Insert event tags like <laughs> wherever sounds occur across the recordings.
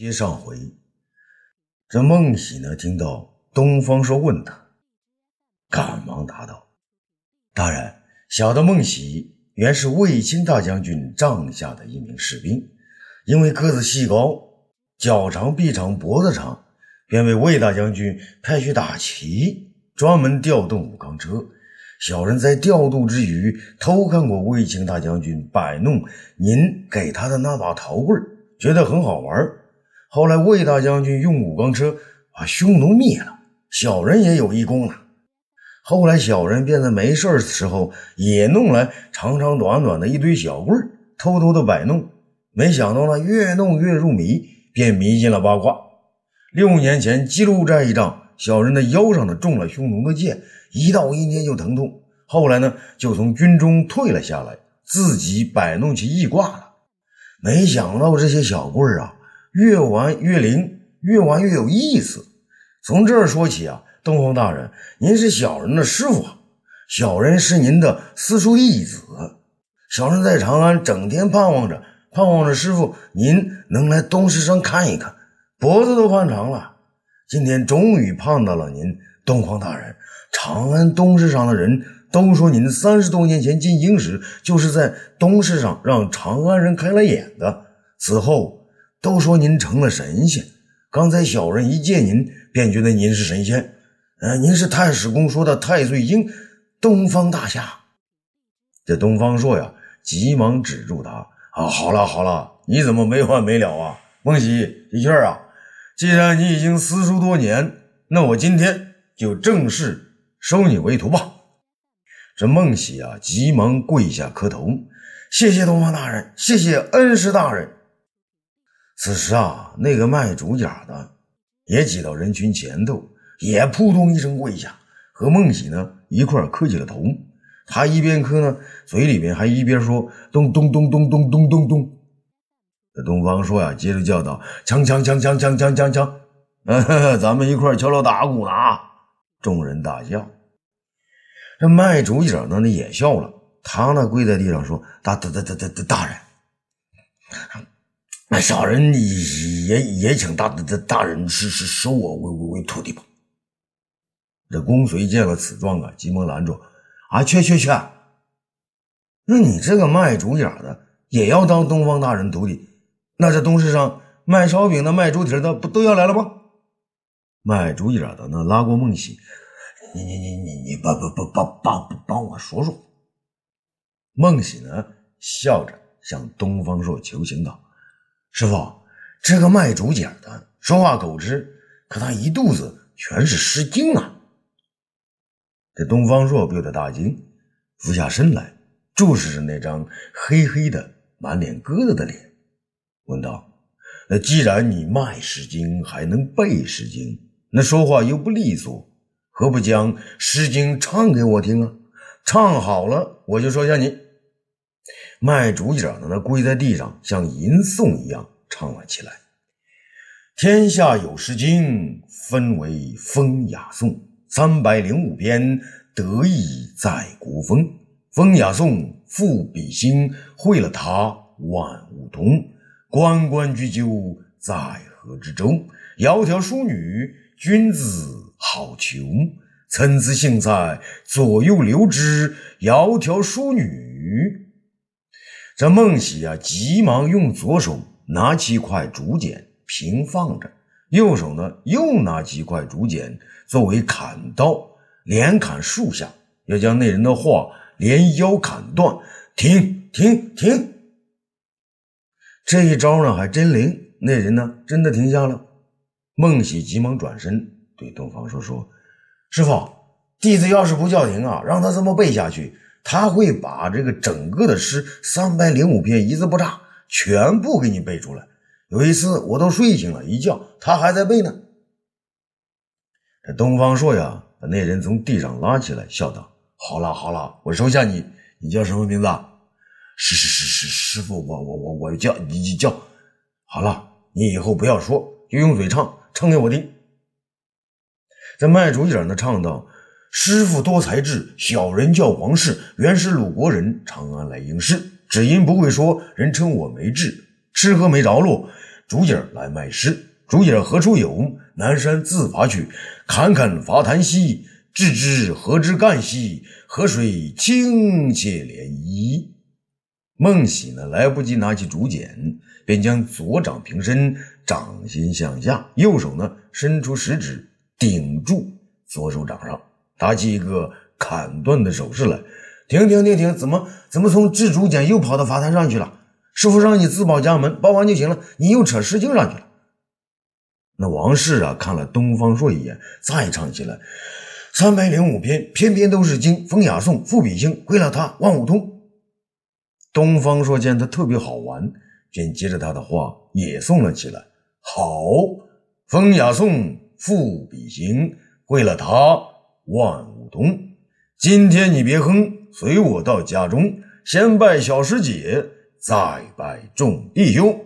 接上回，这孟喜呢，听到东方朔问他，赶忙答道：“大人，小的孟喜原是卫青大将军帐下的一名士兵，因为个子细高，脚长臂长脖子长，便为魏大将军派去打旗，专门调动武钢车。小人在调度之余，偷看过卫青大将军摆弄您给他的那把陶棍，觉得很好玩。”后来魏大将军用武钢车把匈奴灭了，小人也有一功了。后来小人便在没事的时候也弄来长长短短的一堆小棍偷偷的摆弄。没想到呢，越弄越入迷，便迷进了八卦。六年前记录这一仗，小人的腰上呢中了匈奴的箭，一到阴间就疼痛。后来呢，就从军中退了下来，自己摆弄起易卦了。没想到这些小棍啊！越玩越灵，越玩越有意思。从这儿说起啊，东方大人，您是小人的师傅，小人是您的私塾义子。小人在长安整天盼望着，盼望着师傅您能来东石山看一看，脖子都盼长了。今天终于盼到了您，东方大人。长安东市上的人都说，您三十多年前进京时，就是在东市上让长安人开了眼的。此后。都说您成了神仙，刚才小人一见您，便觉得您是神仙。呃，您是太史公说的太岁星，东方大侠。这东方朔呀，急忙止住他。啊，好了好了，你怎么没完没了啊？孟喜，的确啊，既然你已经私塾多年，那我今天就正式收你为徒吧。这孟喜啊，急忙跪下磕头，谢谢东方大人，谢谢恩师大人。此时啊，那个卖竹甲的也挤到人群前头，也扑通一声跪下，和孟喜呢一块磕起了头。他一边磕呢，嘴里边还一边说：“咚咚咚咚咚咚咚咚。”这东方朔呀，接着叫道：“锵锵锵锵锵锵锵锵！<laughs> 咱们一块敲锣打鼓呢！”众人大笑。这卖竹甲的呢也笑了，他呢跪在地上说：“大大大大大大人。”那小人也也请大大大人是是收我为为为徒弟吧。这公随见了此状啊，急忙拦住：“啊，去去去！那你这个卖竹眼的也要当东方大人徒弟？那这东市上卖烧饼的、卖猪蹄的不都要来了吗？”卖竹眼的那拉过孟喜：“你你你你你帮帮帮帮帮帮我说说。”孟喜呢笑着向东方朔求情道。师傅，这个卖竹简的说话口吃，可他一肚子全是诗经啊！这东方朔不由得大惊，俯下身来注视着那张黑黑的、满脸疙瘩的脸，问道：“那既然你卖诗经，还能背诗经，那说话又不利索，何不将诗经唱给我听啊？唱好了，我就收下你。”卖竹简的那跪在地上，像吟诵一样唱了起来：“天下有诗经，分为风雅颂，三百零五篇，得意在国风。风雅颂赋比兴，会了它，万物通。关关雎鸠，在河之洲。窈窕淑女，君子好逑。参差荇菜，左右流之。窈窕淑女。”这孟喜啊，急忙用左手拿起一块竹简平放着，右手呢又拿起一块竹简作为砍刀，连砍数下，要将那人的话连腰砍断。停停停！这一招呢还真灵，那人呢真的停下了。孟喜急忙转身对东方朔说：“师傅，弟子要是不叫停啊，让他这么背下去。”他会把这个整个的诗三百零五篇一字不差全部给你背出来。有一次我都睡醒了，一觉他还在背呢。这东方朔呀，把那人从地上拉起来，笑道：“好了好了，我收下你。你叫什么名字？”“是是是是师傅，我我我我叫你你叫。好了，你以后不要说，就用嘴唱，唱给我听。”这卖竹简的唱道。师傅多才智，小人叫王氏，原是鲁国人，长安来应试，只因不会说，人称我没智，吃喝没着落，竹姐来卖诗。竹姐何处有？南山自伐去。侃侃伐檀兮，置之何之干兮？河水清且涟漪。孟喜呢，来不及拿起竹简，便将左掌平伸，掌心向下，右手呢伸出食指顶住左手掌上，打起一个砍断的手势来。停停停停！怎么怎么从制竹简又跑到法坛上去了？师傅让你自报家门，报完就行了，你又扯诗经上去了。那王氏啊，看了东方朔一眼，再唱起来：三百零五篇，篇篇都是经，风雅颂，赋比兴，会了他万物通。东方朔见他特别好玩，便接着他的话也诵了起来：好，风雅颂，赋比兴，会了他万物通。今天你别哼。随我到家中，先拜小师姐，再拜众弟兄。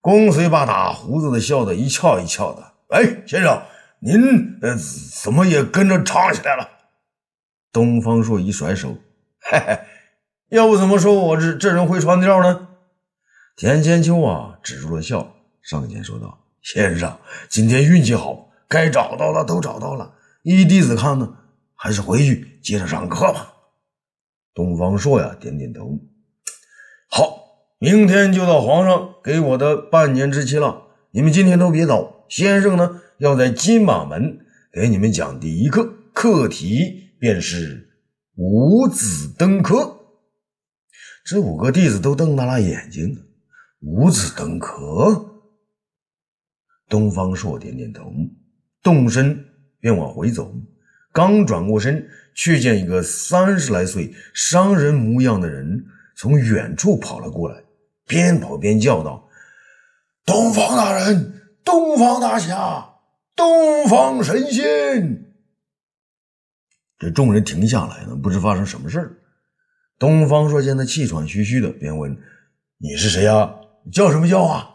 公随把打胡子的笑得一翘一翘的。哎，先生，您呃怎么也跟着唱起来了？东方朔一甩手，嘿嘿，要不怎么说我这这人会传调呢？田千秋啊，止住了笑，上前说道：“先生，今天运气好，该找到的都找到了。依弟子看呢。”还是回去接着上课吧。东方朔呀，点点头。好，明天就到皇上给我的半年之期了。你们今天都别走，先生呢要在金马门给你们讲第一课，课题便是五子登科。这五个弟子都瞪大了眼睛。五子登科。东方朔点点头，动身便往回走。刚转过身，却见一个三十来岁、商人模样的人从远处跑了过来，边跑边叫道：“东方大人，东方大侠，东方神仙！”这众人停下来了，不知发生什么事。东方朔见他气喘吁吁的，便问：“你是谁呀？叫什么叫啊？”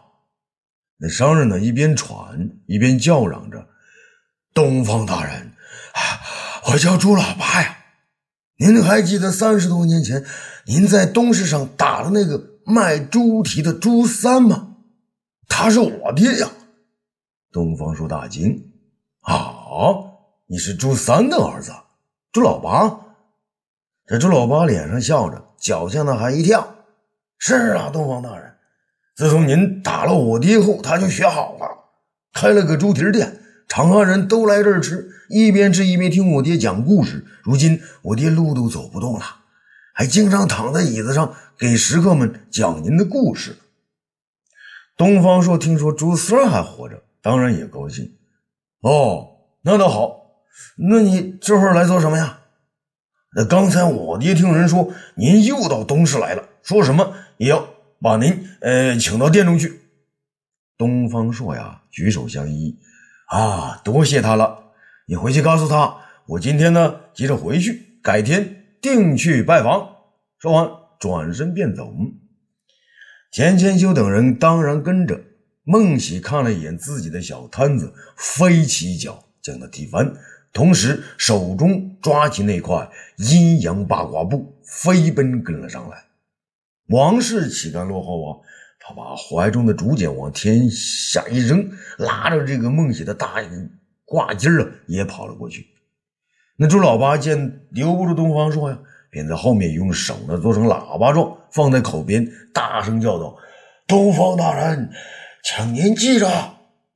那商人呢，一边喘一边叫嚷着：“东方大人。”我叫朱老八呀，您还记得三十多年前您在东市上打的那个卖猪蹄的朱三吗？他是我爹呀！东方朔大惊：“啊，你是朱三的儿子，朱老八？”这朱老八脸上笑着，脚下呢还一跳：“是啊，东方大人，自从您打了我爹后，他就学好了，开了个猪蹄店。”长安人都来这儿吃，一边吃一边听我爹讲故事。如今我爹路都走不动了，还经常躺在椅子上给食客们讲您的故事。东方朔听说朱三还活着，当然也高兴。哦，那倒好。那你这会儿来做什么呀？那刚才我爹听人说您又到东市来了，说什么也要把您呃请到殿中去。东方朔呀，举手相依。啊，多谢他了！你回去告诉他，我今天呢急着回去，改天定去拜访。说完，转身便走。钱千秋等人当然跟着。孟喜看了一眼自己的小摊子，飞起一脚将他踢翻，同时手中抓起那块阴阳八卦布，飞奔跟了上来。王氏岂敢落后啊？他把怀中的竹简往天下一扔，拉着这个孟喜的大挂机儿啊，也跑了过去。那朱老八见留不住东方朔呀，便在后面用手呢做成喇叭状，放在口边，大声叫道：“东方大人，请您记着，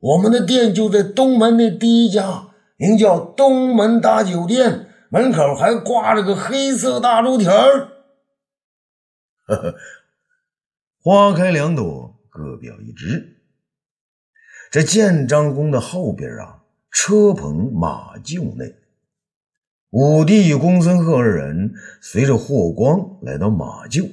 我们的店就在东门那第一家，名叫东门大酒店，门口还挂着个黑色大猪蹄儿。” <laughs> 花开两朵，各表一枝。这建章宫的后边啊，车棚马厩内，武帝与公孙贺二人随着霍光来到马厩，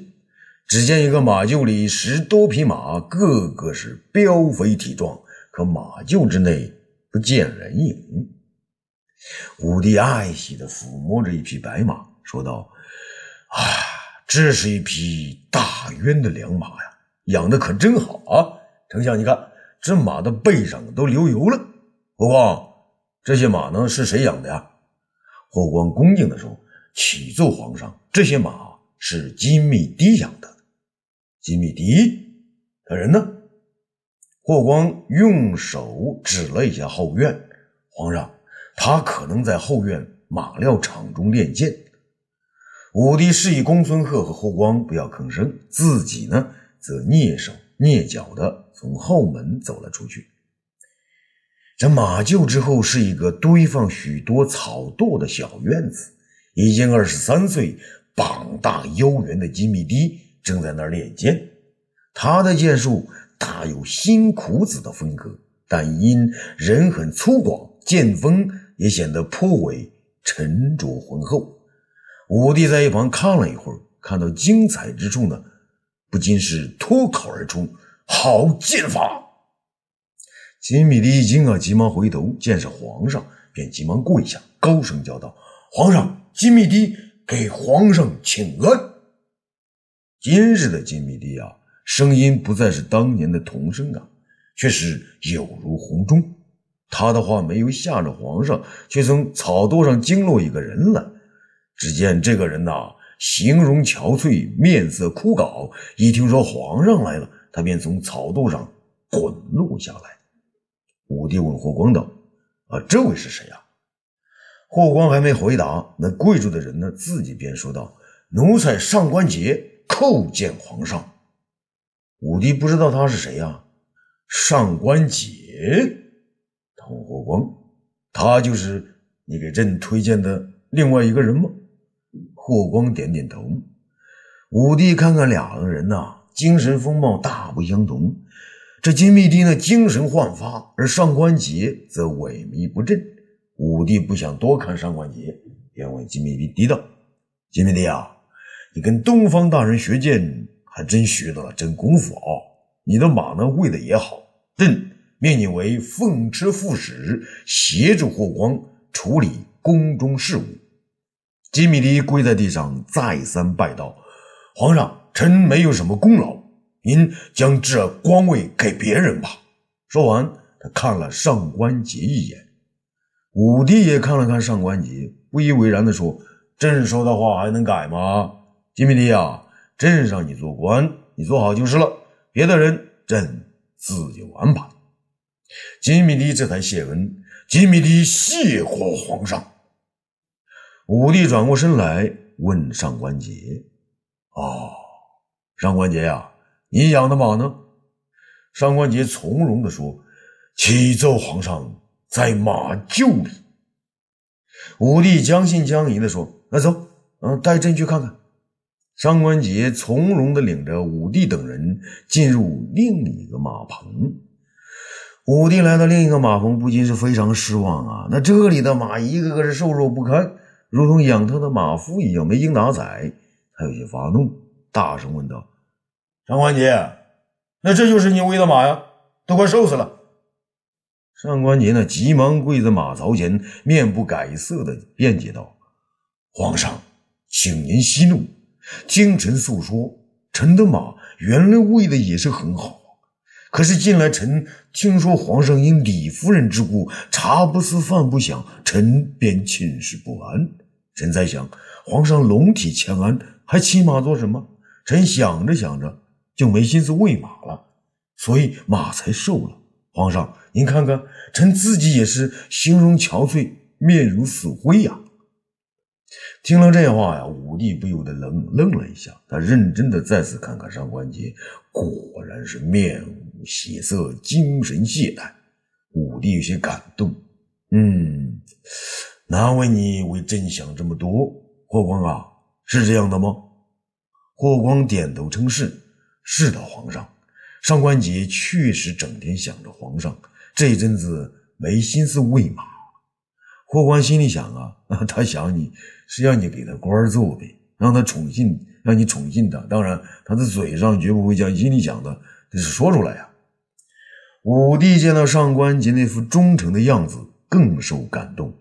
只见一个马厩里十多匹马，个个是膘肥体壮，可马厩之内不见人影。武帝爱惜的抚摸着一匹白马，说道：“啊！”这是一匹大渊的良马呀，养的可真好啊！丞相，你看这马的背上都流油了。霍光，这些马呢是谁养的呀？霍光恭敬地说：“启奏皇上，这些马是金密迪养的。金密迪，他人呢？霍光用手指了一下后院，皇上，他可能在后院马料场中练剑。武帝示意公孙贺和霍光不要吭声，自己呢，则蹑手蹑脚的从后门走了出去。这马厩之后是一个堆放许多草垛的小院子，已经二十三岁、膀大腰圆的金密堤正在那儿练剑。他的剑术大有新苦子的风格，但因人很粗犷，剑锋也显得颇为沉着浑厚。武帝在一旁看了一会儿，看到精彩之处呢，不禁是脱口而出：“好剑法！”金密帝一惊啊，急忙回头，见是皇上，便急忙跪下，高声叫道：“皇上，金密帝给皇上请安。”今日的金密帝啊，声音不再是当年的童声啊，却是有如洪钟。他的话没有吓着皇上，却从草垛上惊落一个人来。只见这个人呐，形容憔悴，面色枯槁。一听说皇上来了，他便从草垛上滚落下来。武帝问霍光道：“啊，这位是谁呀？”霍光还没回答，那跪住的人呢，自己便说道：“奴才上官桀叩见皇上。”武帝不知道他是谁呀？上官桀，他问霍光：“他就是你给朕推荐的另外一个人吗？”霍光点点头。武帝看看两个人呐，精神风貌大不相同。这金密帝呢，精神焕发，而上官桀则萎靡不振。武帝不想多看上官桀，便问金密帝道：“金密帝啊，你跟东方大人学剑，还真学到了真功夫啊！你的马呢，喂的也好。朕命你为奉车副使，协助霍光处理宫中事务。”金米迪跪在地上，再三拜道：“皇上，臣没有什么功劳。”您将这官位给别人吧。说完，他看了上官桀一眼。武帝也看了看上官桀，不以为然地说：“朕说的话还能改吗？金米迪啊，朕让你做官，你做好就是了。别的人，朕自有安排。”金米迪这才谢恩。金米迪谢过皇上。武帝转过身来问上官桀：“哦，上官桀呀。”你养的马呢？上官桀从容地说：“启奏皇上，在马厩里。”武帝将信将疑地说：“那走，嗯，带朕去看看。”上官桀从容地领着武帝等人进入另一个马棚。武帝来到另一个马棚，不禁是非常失望啊！那这里的马一个个是瘦弱不堪，如同养他的马夫一样没精打采。他有些发怒，大声问道。上官桀，那这就是你喂的马呀？都快瘦死了！上官桀呢，急忙跪在马槽前，面不改色的辩解道：“皇上，请您息怒。听臣诉说，臣的马原来喂的也是很好。可是近来臣听说皇上因李夫人之故，茶不思饭不想，臣便寝食不安。臣在想，皇上龙体欠安，还骑马做什么？臣想着想着。”就没心思喂马了，所以马才瘦了。皇上，您看看，臣自己也是形容憔悴，面如死灰呀。听了这话呀，武帝不由得愣愣了一下。他认真的再次看看上官桀，果然是面无血色，精神懈怠。武帝有些感动，嗯，难为你为朕想这么多。霍光啊，是这样的吗？霍光点头称是。是的，皇上，上官桀确实整天想着皇上，这一阵子没心思喂马。霍光心里想啊，<laughs> 他想你是要你给他官做的，让他宠信，让你宠信他。当然，他的嘴上绝不会将心里想的这是说出来呀。武帝见到上官桀那副忠诚的样子，更受感动。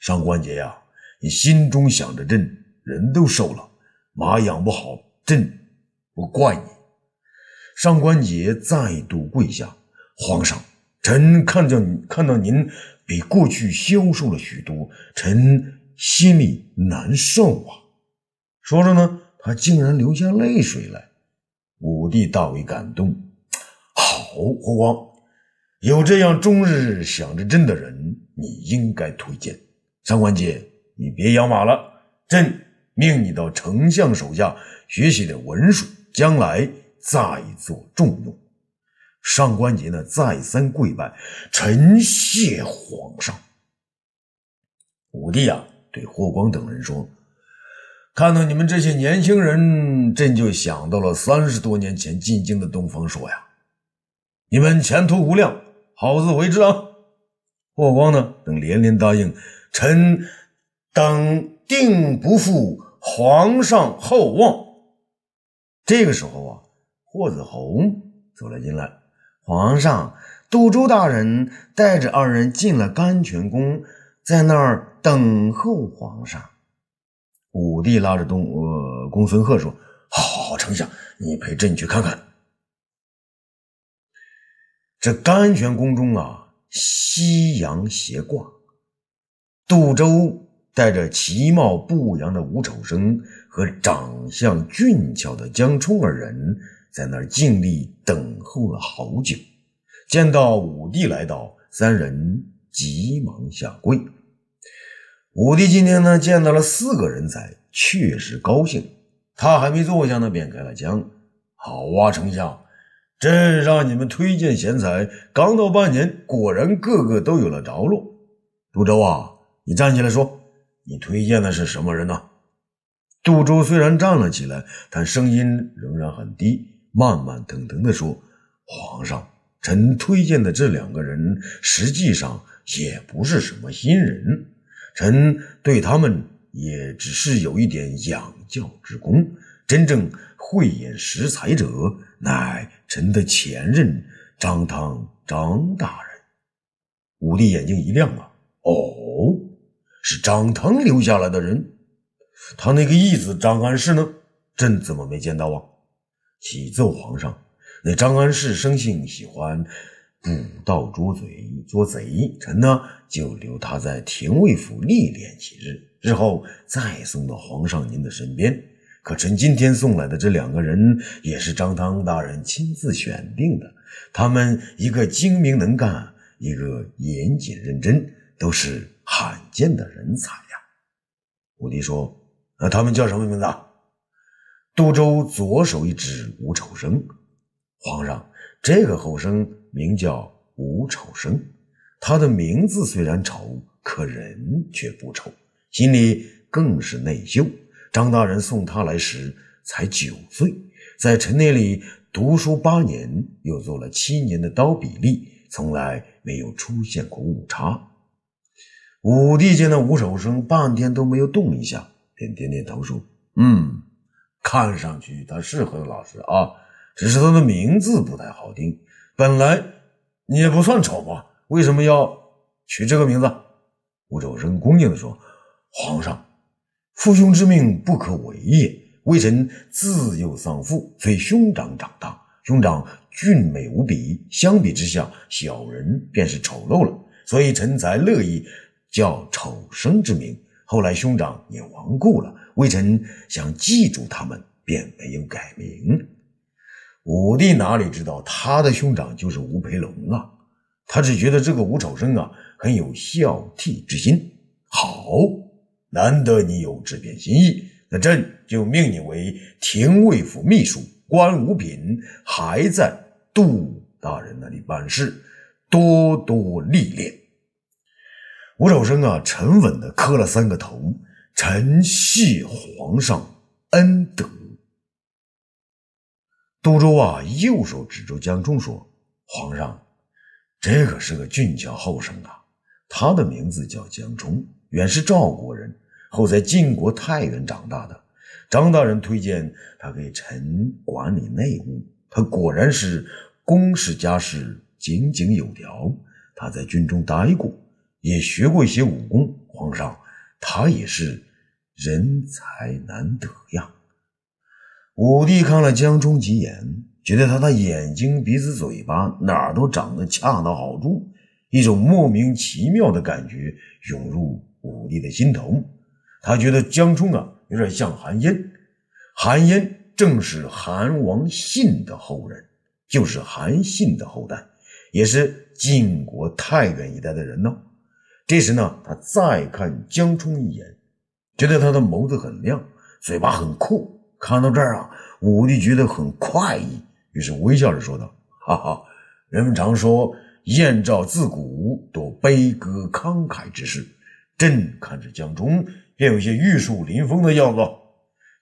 上官桀呀，你心中想着朕，人都瘦了，马养不好，朕不怪你。上官桀再度跪下：“皇上，臣看到你，看到您比过去消瘦了许多，臣心里难受啊。”说着呢，他竟然流下泪水来。武帝大为感动：“好，霍光，有这样终日想着朕的人，你应该推荐。上官桀，你别养马了，朕命你到丞相手下学习点文书，将来再做重用。上官桀呢，再三跪拜，臣谢皇上。武帝啊，对霍光等人说：“看到你们这些年轻人，朕就想到了三十多年前进京的东方朔呀。你们前途无量，好自为之啊！”霍光呢，等连连答应：“臣等定不负皇上厚望。”这个时候啊，霍子侯走了进来。皇上，杜周大人带着二人进了甘泉宫，在那儿等候皇上。武帝拉着东呃公孙贺说：“好，丞相，你陪朕去看看。这甘泉宫中啊，夕阳斜挂，杜周带着其貌不扬的吴丑生和长相俊俏的江冲二人。”在那儿静立等候了好久，见到武帝来到，三人急忙下跪。武帝今天呢见到了四个人才，确实高兴。他还没坐下呢，便开了腔：“好啊，丞相，朕让你们推荐贤才，刚到半年，果然个个都有了着落。杜周啊，你站起来说，你推荐的是什么人呢？”杜周虽然站了起来，但声音仍然很低。慢慢腾腾地说：“皇上，臣推荐的这两个人，实际上也不是什么新人。臣对他们也只是有一点养教之功。真正慧眼识才者，乃臣的前任张汤张大人。”武帝眼睛一亮啊！哦，是张汤留下来的人。他那个义子张安世呢？朕怎么没见到啊？启奏皇上，那张安世生性喜欢捕盗捉贼，捉贼，臣呢就留他在廷尉府历练几日，日后再送到皇上您的身边。可臣今天送来的这两个人，也是张汤大人亲自选定的。他们一个精明能干，一个严谨认真，都是罕见的人才呀。武帝说：“那他们叫什么名字？”杜周左手一指吴丑生，皇上，这个后生名叫吴丑生，他的名字虽然丑，可人却不丑，心里更是内秀。张大人送他来时才九岁，在陈那里读书八年，又做了七年的刀笔吏，从来没有出现过误差。武帝见那吴丑生半天都没有动一下，便点点头说：“嗯。”看上去他是很老实啊，只是他的名字不太好听。本来你也不算丑吧？为什么要取这个名字？吴丑生恭敬地说：“皇上，父兄之命不可违也。微臣自幼丧父，随兄长长大。兄长俊美无比，相比之下，小人便是丑陋了。所以臣才乐意叫丑生之名。后来兄长也亡故了。”微臣想记住他们，便没有改名。武帝哪里知道他的兄长就是吴培龙啊？他只觉得这个吴丑生啊很有孝悌之心。好，难得你有这片心意，那朕就命你为廷尉府秘书，官五品，还在杜大人那里办事，多多历练。吴守生啊，沉稳的磕了三个头。臣谢皇上恩德。杜周啊，右手指着江冲说：“皇上，这可是个俊俏后生啊！他的名字叫江冲，原是赵国人，后在晋国太原长大的。张大人推荐他给臣管理内务，他果然是公事家事井井有条。他在军中待过，也学过一些武功。皇上，他也是。”人才难得呀！武帝看了江充几眼，觉得他的眼睛、鼻子、嘴巴哪儿都长得恰到好处，一种莫名其妙的感觉涌入武帝的心头。他觉得江充啊，有点像韩嫣。韩嫣正是韩王信的后人，就是韩信的后代，也是晋国太原一带的人呢。这时呢，他再看江冲一眼，觉得他的眸子很亮，嘴巴很酷。看到这儿啊，武帝觉得很快意，于是微笑着说道：“哈哈，人们常说燕赵自古多悲歌慷慨之士，朕看着江冲便有些玉树临风的样子。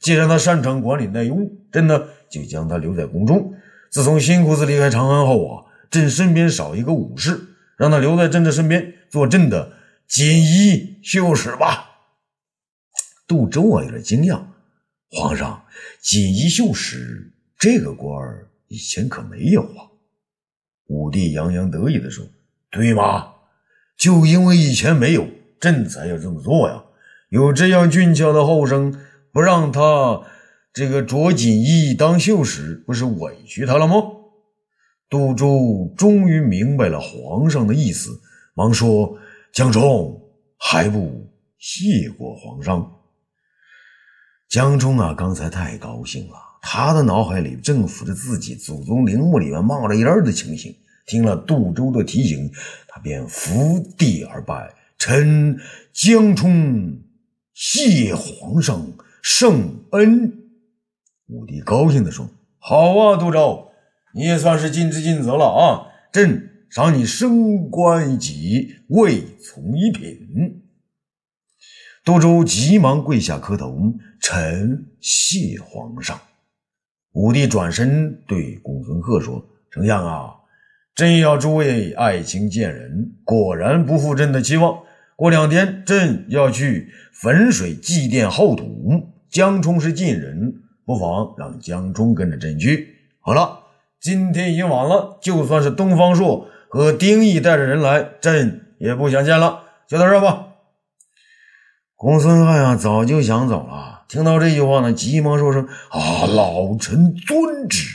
既然他擅长管理内务，朕呢就将他留在宫中。自从新裤子离开长安后啊，朕身边少一个武士，让他留在朕的身边，做朕的锦衣绣史吧。”杜周啊，有点惊讶。皇上，锦衣绣史这个官儿以前可没有啊！武帝洋洋得意地说：“对吗？就因为以前没有，朕才要这么做呀！有这样俊俏的后生，不让他这个着锦衣当绣使，不是委屈他了吗？”杜周终于明白了皇上的意思，忙说：“江冲还不谢过皇上。”江冲啊，刚才太高兴了，他的脑海里正浮着自己祖宗陵墓里面冒着烟的情形。听了杜周的提醒，他便伏地而拜，臣江冲谢皇上圣恩。武帝高兴地说：“好啊，杜周，你也算是尽职尽责了啊！朕赏你升官一级，位从一品。”杜周急忙跪下磕头，臣谢皇上。武帝转身对公孙贺说：“丞相啊，朕要诸位爱卿见人，果然不负朕的期望。过两天，朕要去汾水祭奠后土。江冲是晋人，不妨让江冲跟着朕去。好了，今天已经晚了，就算是东方朔和丁义带着人来，朕也不想见了。就到这吧。”公孙瓒呀，早就想走了。听到这句话呢，急忙说声：“啊，老臣遵旨。”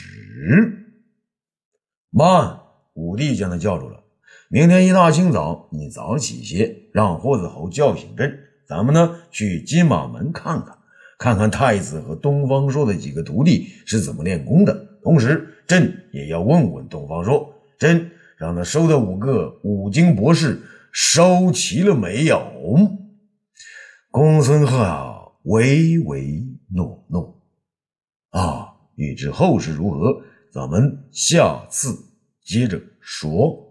慢！武帝将他叫住了。明天一大清早，你早起些，让霍子侯叫醒朕。咱们呢，去金马门看看，看看太子和东方朔的几个徒弟是怎么练功的。同时，朕也要问问东方朔，朕让他收的五个五经博士收齐了没有？公孙贺啊，唯唯诺诺。啊，欲知后事如何，咱们下次接着说。